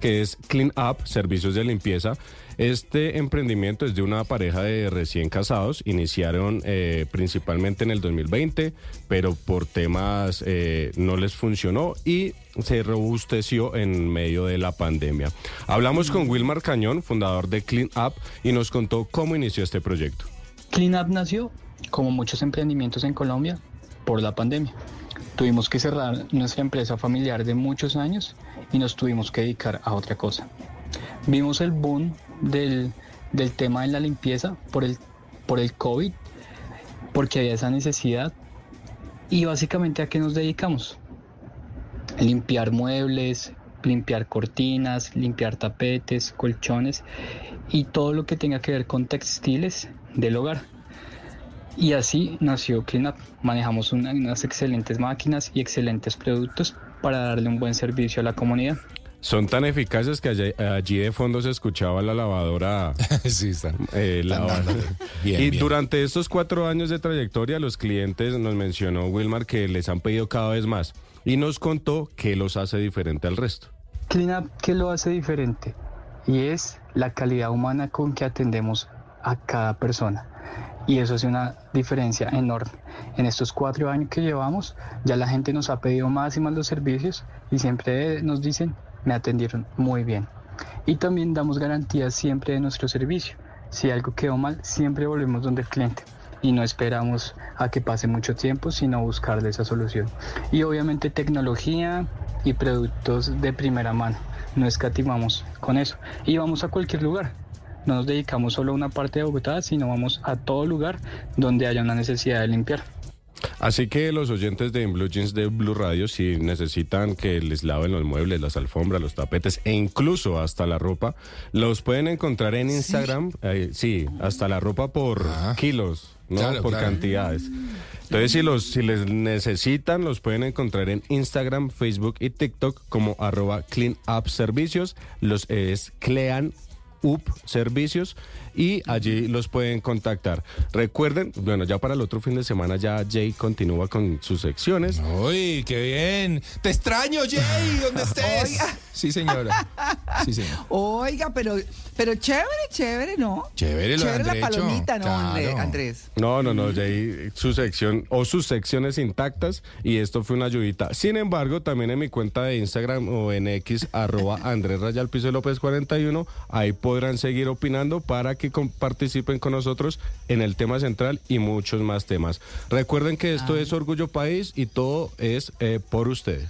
que es Clean Up, servicios de limpieza. Este emprendimiento es de una pareja de recién casados. Iniciaron eh, principalmente en el 2020, pero por temas eh, no les funcionó y se robusteció en medio de la pandemia. Hablamos con Wilmar Cañón, fundador de Clean Up, y nos contó cómo inició este proyecto. Clean Up nació, como muchos emprendimientos en Colombia, por la pandemia. Tuvimos que cerrar nuestra empresa familiar de muchos años y nos tuvimos que dedicar a otra cosa. Vimos el boom del, del tema de la limpieza por el, por el COVID, porque había esa necesidad. Y básicamente a qué nos dedicamos? Limpiar muebles, limpiar cortinas, limpiar tapetes, colchones y todo lo que tenga que ver con textiles del hogar. Y así nació CleanUp. Manejamos una- unas excelentes máquinas y excelentes productos para darle un buen servicio a la comunidad. Son tan eficaces que allí, allí de fondo se escuchaba la lavadora sí, están. eh. Bien, y bien. durante estos cuatro años de trayectoria, los clientes nos mencionó Wilmar que les han pedido cada vez más y nos contó qué los hace diferente al resto. CleanUp, ¿qué lo hace diferente? Y es la calidad humana con que atendemos a cada persona. Y eso hace una diferencia enorme. En estos cuatro años que llevamos, ya la gente nos ha pedido más y más los servicios y siempre nos dicen, me atendieron muy bien. Y también damos garantías siempre de nuestro servicio. Si algo quedó mal, siempre volvemos donde el cliente y no esperamos a que pase mucho tiempo, sino buscarle esa solución. Y obviamente tecnología y productos de primera mano. No escatimamos con eso. Y vamos a cualquier lugar. No nos dedicamos solo a una parte de Bogotá, sino vamos a todo lugar donde haya una necesidad de limpiar. Así que los oyentes de Blue Jeans de Blue Radio, si necesitan que les laven los muebles, las alfombras, los tapetes e incluso hasta la ropa, los pueden encontrar en Instagram. eh, Sí, hasta la ropa por Ah. kilos, no Claro, por claro. cantidades. Entonces, si los si les necesitan, los pueden encontrar en Instagram, Facebook y TikTok como arroba Clean Up Servicios. Los es Clean Up Servicios y allí los pueden contactar. Recuerden, bueno, ya para el otro fin de semana ya Jay continúa con sus secciones. Uy, qué bien. Te extraño, Jay, ¿dónde estés? Sí, señora. Sí. Oiga, pero, pero chévere, chévere, ¿no? Chévere lo Chévere la palomita, ¿no, claro. Andrés? No, no, no, Jay, su sección o sus secciones intactas y esto fue una ayudita. Sin embargo, también en mi cuenta de Instagram o en X, arroba Andrés Rayal Piso López 41, ahí podrán seguir opinando para que con- participen con nosotros en el tema central y muchos más temas. Recuerden que esto es Orgullo País y todo es eh, por ustedes.